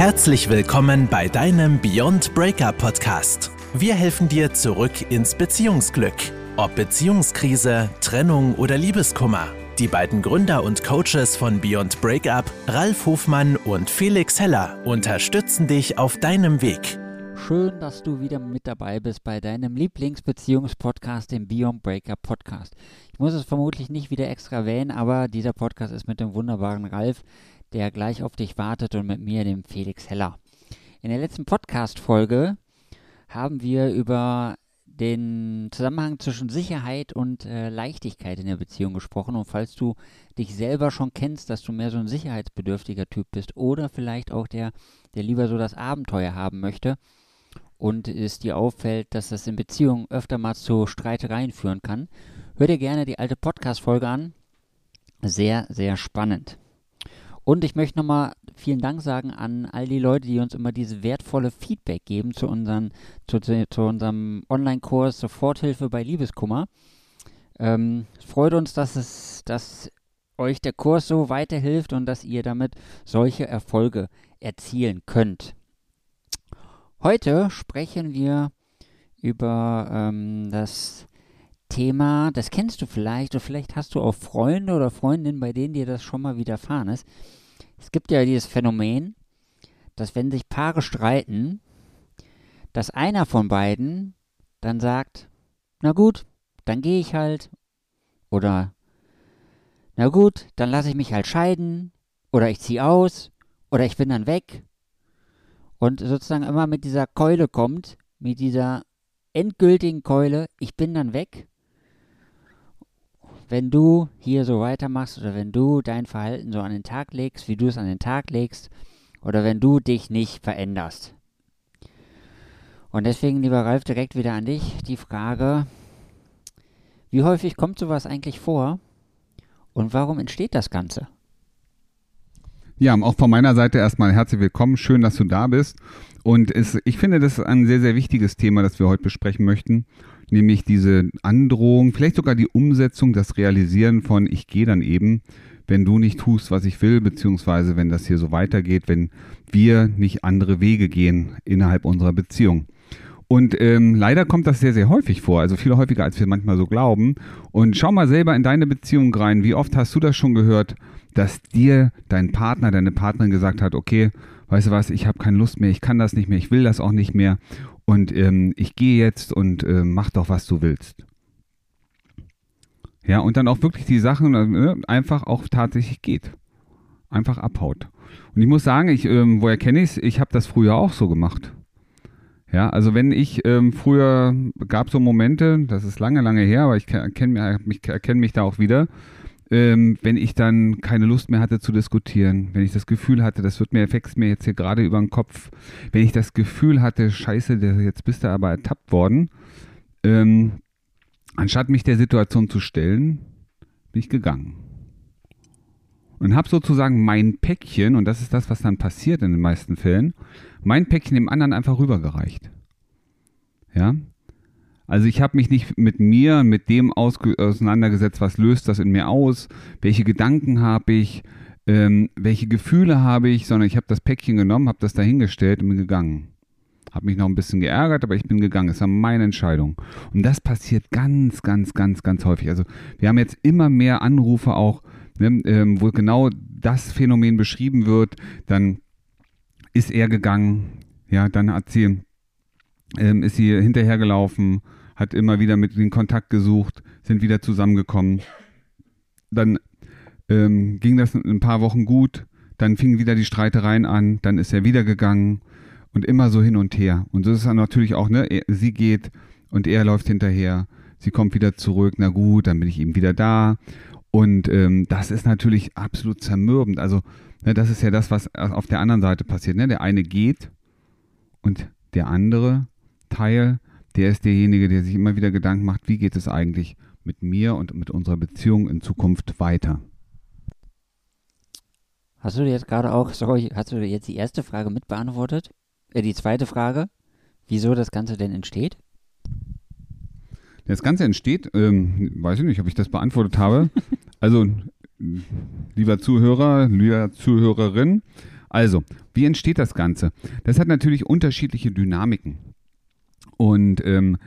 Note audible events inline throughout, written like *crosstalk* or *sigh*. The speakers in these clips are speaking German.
Herzlich willkommen bei deinem Beyond Breakup Podcast. Wir helfen dir zurück ins Beziehungsglück. Ob Beziehungskrise, Trennung oder Liebeskummer. Die beiden Gründer und Coaches von Beyond Breakup, Ralf Hofmann und Felix Heller, unterstützen dich auf deinem Weg. Schön, dass du wieder mit dabei bist bei deinem Lieblingsbeziehungspodcast, dem Beyond Breakup Podcast. Ich muss es vermutlich nicht wieder extra erwähnen, aber dieser Podcast ist mit dem wunderbaren Ralf, der gleich auf dich wartet und mit mir, dem Felix Heller. In der letzten Podcast-Folge haben wir über den Zusammenhang zwischen Sicherheit und äh, Leichtigkeit in der Beziehung gesprochen. Und falls du dich selber schon kennst, dass du mehr so ein sicherheitsbedürftiger Typ bist oder vielleicht auch der, der lieber so das Abenteuer haben möchte und es dir auffällt, dass das in Beziehungen öfter mal zu Streitereien führen kann, hör dir gerne die alte Podcast-Folge an. Sehr, sehr spannend. Und ich möchte nochmal vielen Dank sagen an all die Leute, die uns immer diese wertvolle Feedback geben zu, unseren, zu, zu unserem Online-Kurs Soforthilfe bei Liebeskummer. Ähm, es freut uns, dass, es, dass euch der Kurs so weiterhilft und dass ihr damit solche Erfolge erzielen könnt. Heute sprechen wir über ähm, das Thema, das kennst du vielleicht, oder vielleicht hast du auch Freunde oder Freundinnen, bei denen dir das schon mal widerfahren ist. Es gibt ja dieses Phänomen, dass wenn sich Paare streiten, dass einer von beiden dann sagt, na gut, dann gehe ich halt. Oder, na gut, dann lasse ich mich halt scheiden. Oder ich ziehe aus. Oder ich bin dann weg. Und sozusagen immer mit dieser Keule kommt, mit dieser endgültigen Keule, ich bin dann weg wenn du hier so weitermachst oder wenn du dein Verhalten so an den Tag legst, wie du es an den Tag legst, oder wenn du dich nicht veränderst. Und deswegen, lieber Ralf, direkt wieder an dich die Frage, wie häufig kommt sowas eigentlich vor und warum entsteht das Ganze? Ja, auch von meiner Seite erstmal herzlich willkommen. Schön, dass du da bist. Und es, ich finde, das ist ein sehr, sehr wichtiges Thema, das wir heute besprechen möchten nämlich diese Androhung, vielleicht sogar die Umsetzung, das Realisieren von ich gehe dann eben, wenn du nicht tust, was ich will, beziehungsweise wenn das hier so weitergeht, wenn wir nicht andere Wege gehen innerhalb unserer Beziehung. Und ähm, leider kommt das sehr, sehr häufig vor, also viel häufiger, als wir manchmal so glauben. Und schau mal selber in deine Beziehung rein. Wie oft hast du das schon gehört, dass dir dein Partner, deine Partnerin gesagt hat, okay, weißt du was, ich habe keine Lust mehr, ich kann das nicht mehr, ich will das auch nicht mehr und ähm, ich gehe jetzt und äh, mach doch, was du willst. Ja, und dann auch wirklich die Sachen äh, einfach auch tatsächlich geht. Einfach abhaut. Und ich muss sagen, ich, ähm, woher kenne ich es? Ich habe das früher auch so gemacht. Ja, also wenn ich ähm, früher gab so Momente, das ist lange, lange her, aber ich erkenne mich, erkenn mich da auch wieder, ähm, wenn ich dann keine Lust mehr hatte zu diskutieren, wenn ich das Gefühl hatte, das wird mir, wächst mir jetzt hier gerade über den Kopf, wenn ich das Gefühl hatte, scheiße, jetzt bist du aber ertappt worden, ähm, anstatt mich der Situation zu stellen, bin ich gegangen. Und habe sozusagen mein Päckchen, und das ist das, was dann passiert in den meisten Fällen, mein Päckchen dem anderen einfach rübergereicht. Ja, also ich habe mich nicht mit mir, mit dem auseinandergesetzt, was löst das in mir aus, welche Gedanken habe ich, ähm, welche Gefühle habe ich, sondern ich habe das Päckchen genommen, habe das dahingestellt und bin gegangen. Habe mich noch ein bisschen geärgert, aber ich bin gegangen. Es war meine Entscheidung. Und das passiert ganz, ganz, ganz, ganz häufig. Also wir haben jetzt immer mehr Anrufe auch, ne, ähm, wo genau das Phänomen beschrieben wird. Dann ist er gegangen, ja, dann hat sie, ähm, ist sie hinterhergelaufen hat immer wieder mit den Kontakt gesucht, sind wieder zusammengekommen. Dann ähm, ging das ein paar Wochen gut, dann fingen wieder die Streitereien an, dann ist er wieder gegangen und immer so hin und her. Und so ist es dann natürlich auch, ne, sie geht und er läuft hinterher, sie kommt wieder zurück, na gut, dann bin ich eben wieder da. Und ähm, das ist natürlich absolut zermürbend. Also, ne, das ist ja das, was auf der anderen Seite passiert. Ne? Der eine geht und der andere Teil der ist derjenige, der sich immer wieder Gedanken macht, wie geht es eigentlich mit mir und mit unserer Beziehung in Zukunft weiter. Hast du jetzt gerade auch, sorry, hast du jetzt die erste Frage mit beantwortet? Äh, die zweite Frage, wieso das Ganze denn entsteht? Das Ganze entsteht, ähm, weiß ich nicht, ob ich das beantwortet habe. *laughs* also, lieber Zuhörer, lieber Zuhörerin, Also, wie entsteht das Ganze? Das hat natürlich unterschiedliche Dynamiken. Und ähm,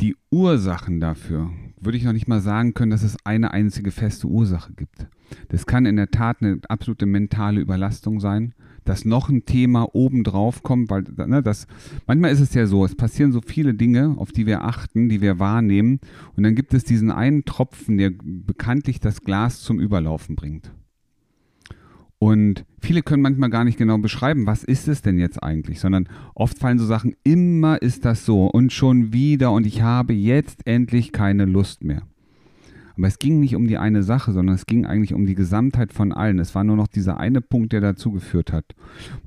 die Ursachen dafür würde ich noch nicht mal sagen können, dass es eine einzige feste Ursache gibt. Das kann in der Tat eine absolute mentale Überlastung sein, dass noch ein Thema obendrauf kommt, weil ne, das, manchmal ist es ja so, es passieren so viele Dinge, auf die wir achten, die wir wahrnehmen, und dann gibt es diesen einen Tropfen, der bekanntlich das Glas zum Überlaufen bringt. Und viele können manchmal gar nicht genau beschreiben, was ist es denn jetzt eigentlich, sondern oft fallen so Sachen, immer ist das so und schon wieder und ich habe jetzt endlich keine Lust mehr. Aber es ging nicht um die eine Sache, sondern es ging eigentlich um die Gesamtheit von allen. Es war nur noch dieser eine Punkt, der dazu geführt hat.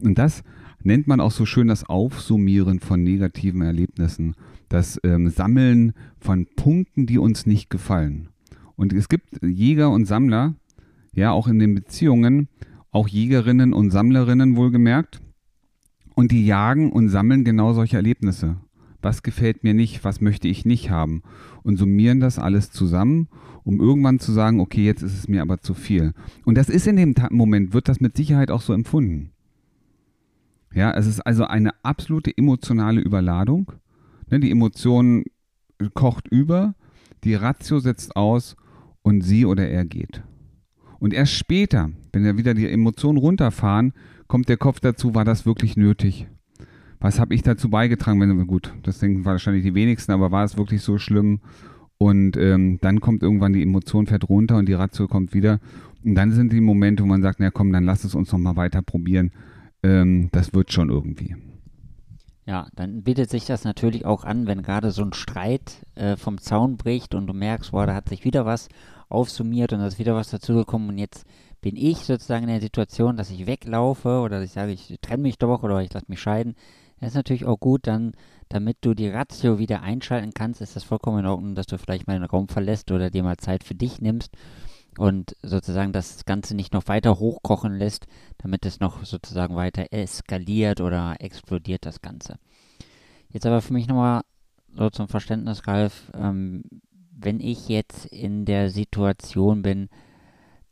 Und das nennt man auch so schön das Aufsummieren von negativen Erlebnissen, das ähm, Sammeln von Punkten, die uns nicht gefallen. Und es gibt Jäger und Sammler, ja, auch in den Beziehungen, auch Jägerinnen und Sammlerinnen wohlgemerkt. Und die jagen und sammeln genau solche Erlebnisse. Was gefällt mir nicht, was möchte ich nicht haben? Und summieren das alles zusammen, um irgendwann zu sagen, okay, jetzt ist es mir aber zu viel. Und das ist in dem Moment, wird das mit Sicherheit auch so empfunden. Ja, es ist also eine absolute emotionale Überladung. Ne, die Emotion kocht über, die Ratio setzt aus und sie oder er geht. Und erst später, wenn ja wieder die Emotionen runterfahren, kommt der Kopf dazu, war das wirklich nötig? Was habe ich dazu beigetragen? Wenn, gut, das denken wahrscheinlich die wenigsten, aber war es wirklich so schlimm? Und ähm, dann kommt irgendwann die Emotion fährt runter und die Ratio kommt wieder. Und dann sind die Momente, wo man sagt, na komm, dann lass es uns nochmal weiter probieren. Ähm, das wird schon irgendwie. Ja, dann bietet sich das natürlich auch an, wenn gerade so ein Streit äh, vom Zaun bricht und du merkst, boah, da hat sich wieder was aufsummiert und da ist wieder was dazugekommen und jetzt bin ich sozusagen in der Situation, dass ich weglaufe oder dass ich sage, ich trenne mich doch oder ich lasse mich scheiden. Das ist natürlich auch gut, dann, damit du die Ratio wieder einschalten kannst, ist das vollkommen in Ordnung, dass du vielleicht mal den Raum verlässt oder dir mal Zeit für dich nimmst und sozusagen das Ganze nicht noch weiter hochkochen lässt, damit es noch sozusagen weiter eskaliert oder explodiert das Ganze. Jetzt aber für mich nochmal so zum Verständnis, Ralf, ähm, wenn ich jetzt in der Situation bin,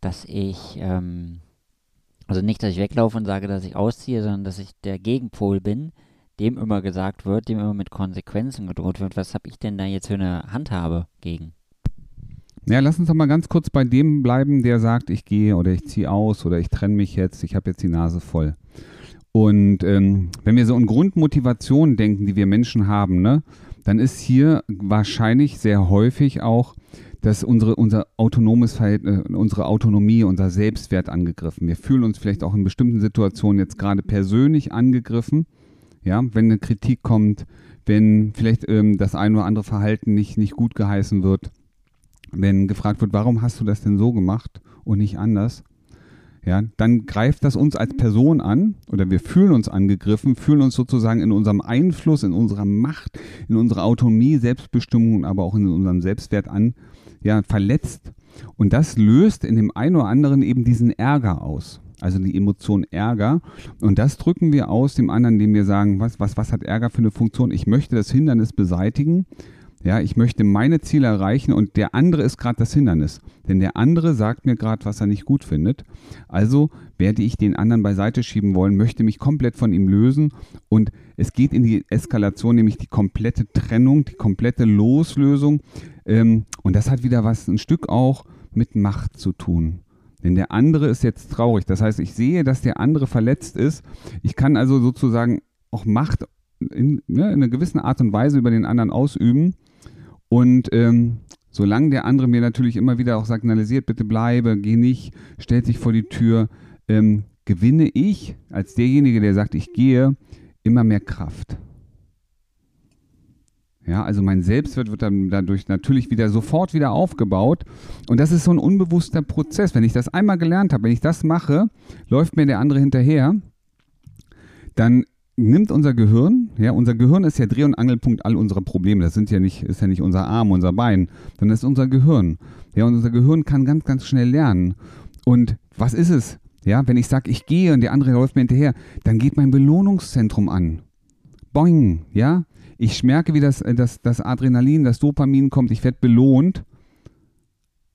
dass ich, ähm, also nicht, dass ich weglaufe und sage, dass ich ausziehe, sondern dass ich der Gegenpol bin, dem immer gesagt wird, dem immer mit Konsequenzen gedroht wird, was habe ich denn da jetzt für eine Handhabe gegen? Ja, lass uns doch mal ganz kurz bei dem bleiben, der sagt, ich gehe oder ich ziehe aus oder ich trenne mich jetzt, ich habe jetzt die Nase voll. Und ähm, wenn wir so an Grundmotivationen denken, die wir Menschen haben, ne, dann ist hier wahrscheinlich sehr häufig auch, dass unsere, unser autonomes Verhältnis, äh, unsere Autonomie, unser Selbstwert angegriffen. Wir fühlen uns vielleicht auch in bestimmten Situationen jetzt gerade persönlich angegriffen. Ja, wenn eine Kritik kommt, wenn vielleicht ähm, das ein oder andere Verhalten nicht, nicht gut geheißen wird, wenn gefragt wird, warum hast du das denn so gemacht und nicht anders, ja, dann greift das uns als Person an oder wir fühlen uns angegriffen, fühlen uns sozusagen in unserem Einfluss, in unserer Macht, in unserer Autonomie, Selbstbestimmung, aber auch in unserem Selbstwert an, ja, verletzt. Und das löst in dem einen oder anderen eben diesen Ärger aus. Also die Emotion Ärger. Und das drücken wir aus dem anderen, indem wir sagen, was, was, was hat Ärger für eine Funktion? Ich möchte das Hindernis beseitigen. Ja, ich möchte meine Ziele erreichen und der andere ist gerade das Hindernis. Denn der andere sagt mir gerade, was er nicht gut findet. Also werde ich den anderen beiseite schieben wollen, möchte mich komplett von ihm lösen und es geht in die Eskalation, nämlich die komplette Trennung, die komplette Loslösung. Ähm, und das hat wieder was ein Stück auch mit Macht zu tun. Denn der andere ist jetzt traurig. Das heißt, ich sehe, dass der andere verletzt ist. Ich kann also sozusagen auch Macht in, ne, in einer gewissen Art und Weise über den anderen ausüben. Und ähm, solange der andere mir natürlich immer wieder auch signalisiert, bitte bleibe, geh nicht, stellt sich vor die Tür, ähm, gewinne ich als derjenige, der sagt, ich gehe, immer mehr Kraft. Ja, also mein Selbstwert wird dann dadurch natürlich wieder sofort wieder aufgebaut. Und das ist so ein unbewusster Prozess. Wenn ich das einmal gelernt habe, wenn ich das mache, läuft mir der andere hinterher, dann nimmt unser Gehirn, ja, unser Gehirn ist ja Dreh- und Angelpunkt all unserer Probleme. Das sind ja nicht, ist ja nicht unser Arm, unser Bein, sondern ist unser Gehirn. Ja, und unser Gehirn kann ganz, ganz schnell lernen. Und was ist es? Ja, wenn ich sage, ich gehe und der andere läuft mir hinterher, dann geht mein Belohnungszentrum an. Boing, ja. Ich merke, wie das, das, das Adrenalin, das Dopamin kommt, ich werde belohnt.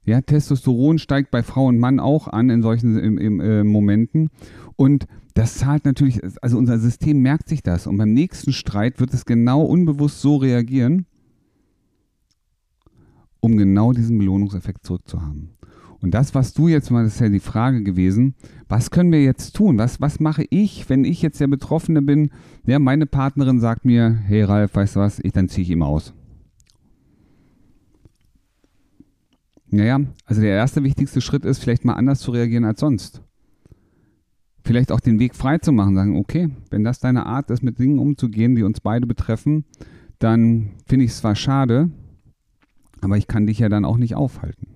Ja, Testosteron steigt bei Frau und Mann auch an in solchen im, im, äh, Momenten. Und das zahlt natürlich, also unser System merkt sich das. Und beim nächsten Streit wird es genau unbewusst so reagieren, um genau diesen Belohnungseffekt zurückzuhaben. Und das, was du jetzt mal, das ist ja die Frage gewesen, was können wir jetzt tun? Was, was mache ich, wenn ich jetzt der Betroffene bin? Ja, meine Partnerin sagt mir, hey Ralf, weißt du was, ich, dann ziehe ich ihm aus. Naja, also der erste wichtigste Schritt ist, vielleicht mal anders zu reagieren als sonst. Vielleicht auch den Weg frei zu machen, sagen, okay, wenn das deine Art ist, mit Dingen umzugehen, die uns beide betreffen, dann finde ich es zwar schade, aber ich kann dich ja dann auch nicht aufhalten.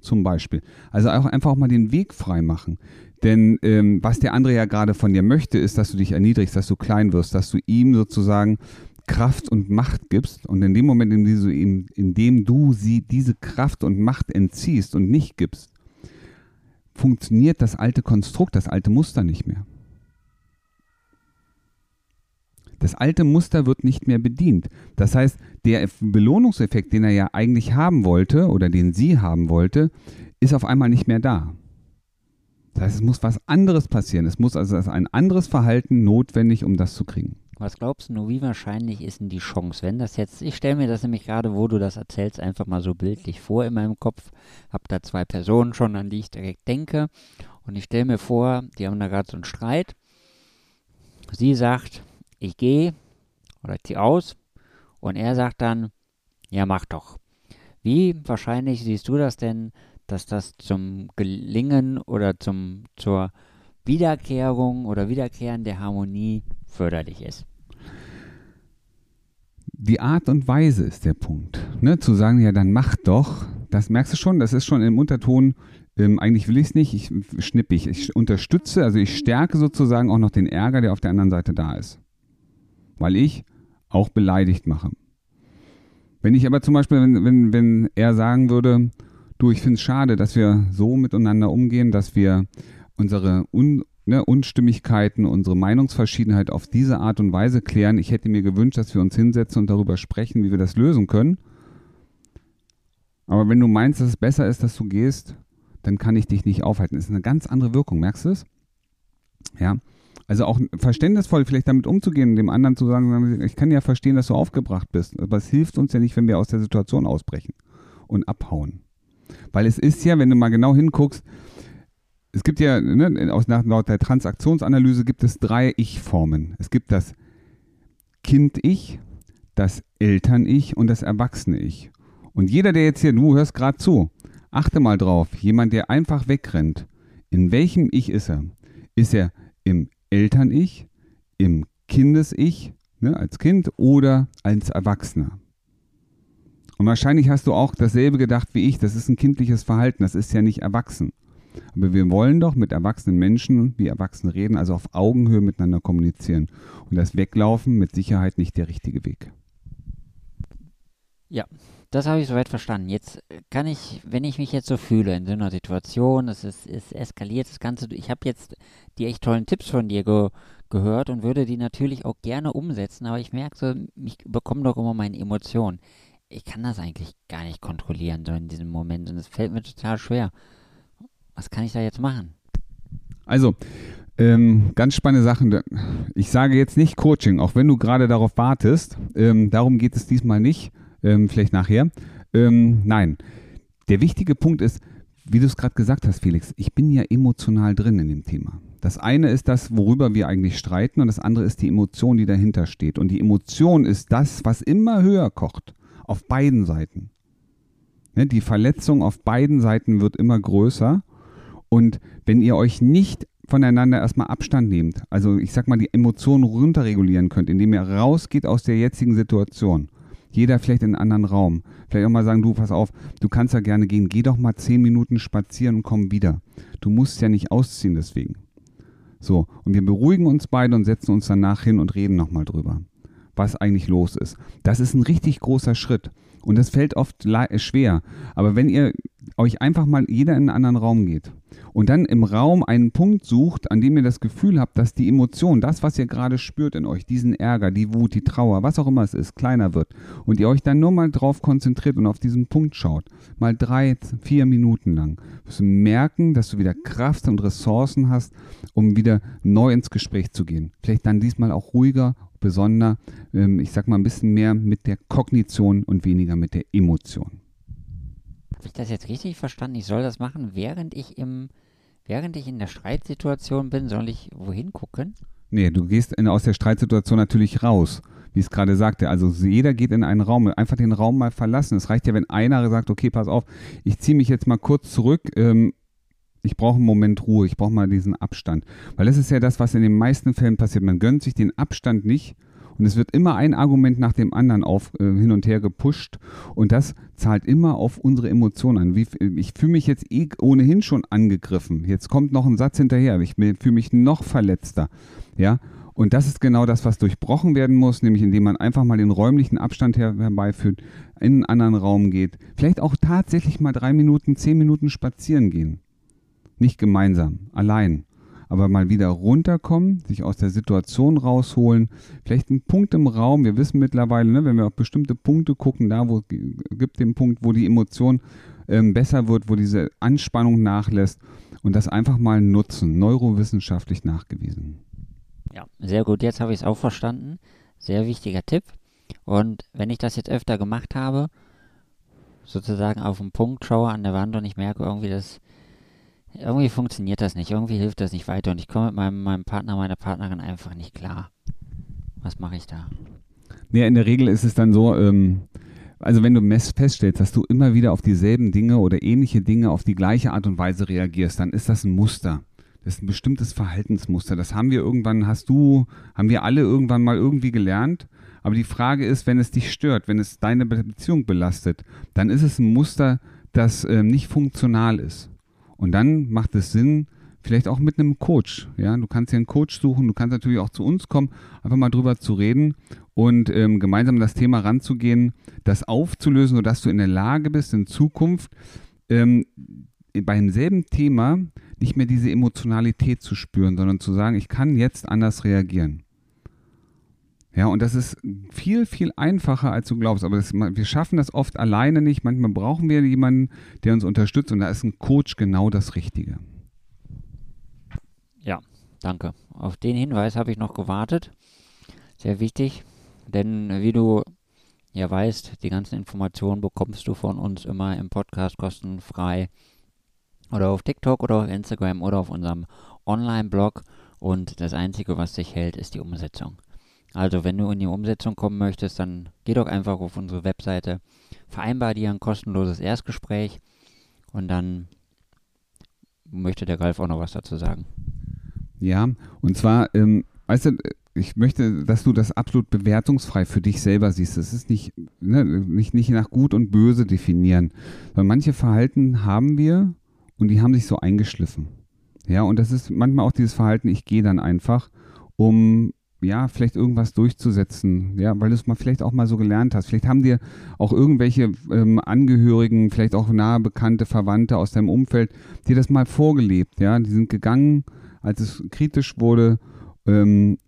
Zum Beispiel. Also auch einfach auch mal den Weg frei machen. Denn ähm, was der andere ja gerade von dir möchte, ist, dass du dich erniedrigst, dass du klein wirst, dass du ihm sozusagen Kraft und Macht gibst und in dem Moment, in dem du, ihm, in dem du sie diese Kraft und Macht entziehst und nicht gibst, funktioniert das alte Konstrukt, das alte Muster nicht mehr. Das alte Muster wird nicht mehr bedient. Das heißt, der Belohnungseffekt, den er ja eigentlich haben wollte oder den sie haben wollte, ist auf einmal nicht mehr da. Das heißt, es muss was anderes passieren. Es muss also ein anderes Verhalten notwendig, um das zu kriegen. Was glaubst du, wie wahrscheinlich ist denn die Chance, wenn das jetzt, ich stelle mir das nämlich gerade, wo du das erzählst, einfach mal so bildlich vor in meinem Kopf, habe da zwei Personen schon, an die ich direkt denke und ich stelle mir vor, die haben da gerade so einen Streit. Sie sagt, ich gehe oder ziehe aus und er sagt dann, ja mach doch. Wie wahrscheinlich siehst du das denn, dass das zum Gelingen oder zum, zur Wiederkehrung oder Wiederkehren der Harmonie förderlich ist. Die Art und Weise ist der Punkt. Ne? Zu sagen, ja, dann mach doch, das merkst du schon, das ist schon im Unterton, ähm, eigentlich will ich es nicht, ich schnipp ich. Ich unterstütze, also ich stärke sozusagen auch noch den Ärger, der auf der anderen Seite da ist. Weil ich auch beleidigt mache. Wenn ich aber zum Beispiel, wenn, wenn, wenn er sagen würde, du, ich finde es schade, dass wir so miteinander umgehen, dass wir unsere Un ne, Unstimmigkeiten, unsere Meinungsverschiedenheit auf diese Art und Weise klären. Ich hätte mir gewünscht, dass wir uns hinsetzen und darüber sprechen, wie wir das lösen können. Aber wenn du meinst, dass es besser ist, dass du gehst, dann kann ich dich nicht aufhalten. Das ist eine ganz andere Wirkung, merkst du es? Ja. Also auch verständnisvoll vielleicht damit umzugehen, dem anderen zu sagen, ich kann ja verstehen, dass du aufgebracht bist, aber es hilft uns ja nicht, wenn wir aus der Situation ausbrechen und abhauen. Weil es ist ja, wenn du mal genau hinguckst, es gibt ja, ne, aus, nach, laut der Transaktionsanalyse gibt es drei Ich-Formen. Es gibt das Kind-Ich, das Eltern-Ich und das Erwachsene-Ich. Und jeder, der jetzt hier, du hörst gerade zu, achte mal drauf, jemand, der einfach wegrennt, in welchem Ich ist er? Ist er im Eltern-Ich, im Kindes-Ich, ne, als Kind oder als Erwachsener? Und wahrscheinlich hast du auch dasselbe gedacht wie ich, das ist ein kindliches Verhalten, das ist ja nicht erwachsen. Aber wir wollen doch mit erwachsenen Menschen wie Erwachsene reden, also auf Augenhöhe miteinander kommunizieren. Und das Weglaufen mit Sicherheit nicht der richtige Weg. Ja, das habe ich soweit verstanden. Jetzt kann ich, wenn ich mich jetzt so fühle in so einer Situation, es, ist, es eskaliert das Ganze, ich habe jetzt die echt tollen Tipps von dir ge gehört und würde die natürlich auch gerne umsetzen, aber ich merke so, ich bekomme doch immer meine Emotionen. Ich kann das eigentlich gar nicht kontrollieren, so in diesem Moment und es fällt mir total schwer. Was kann ich da jetzt machen? Also, ähm, ganz spannende Sachen. Ich sage jetzt nicht Coaching, auch wenn du gerade darauf wartest. Ähm, darum geht es diesmal nicht. Ähm, vielleicht nachher. Ähm, nein. Der wichtige Punkt ist, wie du es gerade gesagt hast, Felix, ich bin ja emotional drin in dem Thema. Das eine ist das, worüber wir eigentlich streiten, und das andere ist die Emotion, die dahinter steht. Und die Emotion ist das, was immer höher kocht. Auf beiden Seiten. Ne, die Verletzung auf beiden Seiten wird immer größer. Und wenn ihr euch nicht voneinander erstmal Abstand nehmt, also ich sag mal die Emotionen runterregulieren könnt, indem ihr rausgeht aus der jetzigen Situation, jeder vielleicht in einen anderen Raum, vielleicht auch mal sagen, du, pass auf, du kannst ja gerne gehen, geh doch mal zehn Minuten spazieren und komm wieder. Du musst ja nicht ausziehen deswegen. So, und wir beruhigen uns beide und setzen uns danach hin und reden nochmal drüber, was eigentlich los ist. Das ist ein richtig großer Schritt. Und das fällt oft schwer. Aber wenn ihr euch einfach mal jeder in einen anderen Raum geht und dann im Raum einen Punkt sucht, an dem ihr das Gefühl habt, dass die Emotion, das, was ihr gerade spürt in euch, diesen Ärger, die Wut, die Trauer, was auch immer es ist, kleiner wird und ihr euch dann nur mal drauf konzentriert und auf diesen Punkt schaut, mal drei, vier Minuten lang, wirst du merken, dass du wieder Kraft und Ressourcen hast, um wieder neu ins Gespräch zu gehen. Vielleicht dann diesmal auch ruhiger, besonder, ähm, ich sag mal ein bisschen mehr mit der Kognition und weniger mit der Emotion. Habe ich das jetzt richtig verstanden? Ich soll das machen, während ich im, während ich in der Streitsituation bin, soll ich wohin gucken? Nee, du gehst in, aus der Streitsituation natürlich raus, wie ich es gerade sagte. Also jeder geht in einen Raum, einfach den Raum mal verlassen. Es reicht ja, wenn einer sagt, okay, pass auf, ich ziehe mich jetzt mal kurz zurück, ähm, ich brauche einen Moment Ruhe, ich brauche mal diesen Abstand. Weil das ist ja das, was in den meisten Fällen passiert. Man gönnt sich den Abstand nicht und es wird immer ein Argument nach dem anderen auf, äh, hin und her gepusht. Und das zahlt immer auf unsere Emotionen an. Wie, ich fühle mich jetzt eh ohnehin schon angegriffen. Jetzt kommt noch ein Satz hinterher. Ich fühle mich noch verletzter. Ja. Und das ist genau das, was durchbrochen werden muss, nämlich indem man einfach mal den räumlichen Abstand her herbeiführt, in einen anderen Raum geht. Vielleicht auch tatsächlich mal drei Minuten, zehn Minuten spazieren gehen. Nicht gemeinsam, allein aber mal wieder runterkommen, sich aus der Situation rausholen, vielleicht einen Punkt im Raum. Wir wissen mittlerweile, ne, wenn wir auf bestimmte Punkte gucken, da wo gibt den Punkt, wo die Emotion ähm, besser wird, wo diese Anspannung nachlässt und das einfach mal nutzen, neurowissenschaftlich nachgewiesen. Ja, sehr gut. Jetzt habe ich es auch verstanden. Sehr wichtiger Tipp. Und wenn ich das jetzt öfter gemacht habe, sozusagen auf den Punkt schaue an der Wand und ich merke irgendwie, dass irgendwie funktioniert das nicht, irgendwie hilft das nicht weiter und ich komme mit meinem, meinem Partner, meiner Partnerin einfach nicht klar. Was mache ich da? Ja, in der Regel ist es dann so, ähm, also wenn du feststellst, dass du immer wieder auf dieselben Dinge oder ähnliche Dinge auf die gleiche Art und Weise reagierst, dann ist das ein Muster. Das ist ein bestimmtes Verhaltensmuster. Das haben wir irgendwann, hast du, haben wir alle irgendwann mal irgendwie gelernt. Aber die Frage ist, wenn es dich stört, wenn es deine Beziehung belastet, dann ist es ein Muster, das äh, nicht funktional ist. Und dann macht es Sinn, vielleicht auch mit einem Coach. Ja, du kannst ja einen Coach suchen, du kannst natürlich auch zu uns kommen, einfach mal drüber zu reden und ähm, gemeinsam das Thema ranzugehen, das aufzulösen, sodass du in der Lage bist, in Zukunft ähm, bei demselben Thema nicht mehr diese Emotionalität zu spüren, sondern zu sagen, ich kann jetzt anders reagieren. Ja, und das ist viel, viel einfacher, als du glaubst. Aber das, wir schaffen das oft alleine nicht. Manchmal brauchen wir jemanden, der uns unterstützt. Und da ist ein Coach genau das Richtige. Ja, danke. Auf den Hinweis habe ich noch gewartet. Sehr wichtig. Denn wie du ja weißt, die ganzen Informationen bekommst du von uns immer im Podcast kostenfrei. Oder auf TikTok oder auf Instagram oder auf unserem Online-Blog. Und das Einzige, was sich hält, ist die Umsetzung. Also wenn du in die Umsetzung kommen möchtest, dann geh doch einfach auf unsere Webseite, vereinbar dir ein kostenloses Erstgespräch und dann möchte der Ralf auch noch was dazu sagen. Ja, und zwar, ähm, weißt du, ich möchte, dass du das absolut bewertungsfrei für dich selber siehst. Es ist nicht, ne, nicht, nicht nach gut und böse definieren, sondern manche Verhalten haben wir und die haben sich so eingeschliffen. Ja, und das ist manchmal auch dieses Verhalten, ich gehe dann einfach, um ja, vielleicht irgendwas durchzusetzen, ja, weil du es mal vielleicht auch mal so gelernt hast. Vielleicht haben dir auch irgendwelche ähm, Angehörigen, vielleicht auch nahe bekannte Verwandte aus deinem Umfeld, dir das mal vorgelebt, ja. Die sind gegangen, als es kritisch wurde, ähm,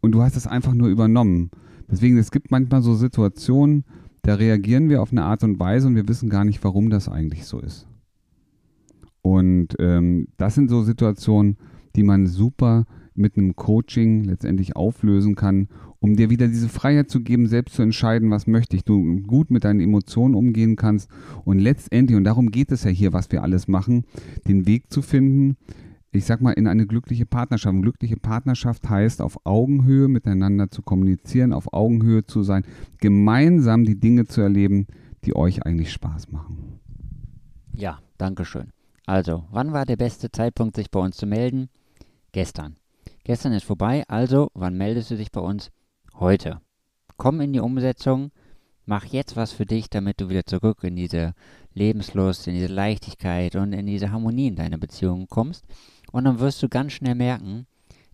und du hast es einfach nur übernommen. Deswegen, es gibt manchmal so Situationen, da reagieren wir auf eine Art und Weise und wir wissen gar nicht, warum das eigentlich so ist. Und ähm, das sind so Situationen, die man super mit einem Coaching letztendlich auflösen kann, um dir wieder diese Freiheit zu geben, selbst zu entscheiden, was möchte ich, du gut mit deinen Emotionen umgehen kannst und letztendlich, und darum geht es ja hier, was wir alles machen, den Weg zu finden, ich sag mal, in eine glückliche Partnerschaft. Eine glückliche Partnerschaft heißt, auf Augenhöhe miteinander zu kommunizieren, auf Augenhöhe zu sein, gemeinsam die Dinge zu erleben, die euch eigentlich Spaß machen. Ja, danke schön. Also, wann war der beste Zeitpunkt, sich bei uns zu melden? Gestern. Gestern ist vorbei, also wann meldest du dich bei uns? Heute. Komm in die Umsetzung, mach jetzt was für dich, damit du wieder zurück in diese Lebenslust, in diese Leichtigkeit und in diese Harmonie in deine Beziehung kommst. Und dann wirst du ganz schnell merken,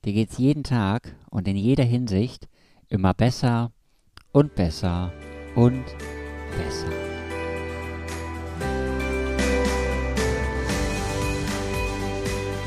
dir geht's jeden Tag und in jeder Hinsicht immer besser und besser und besser.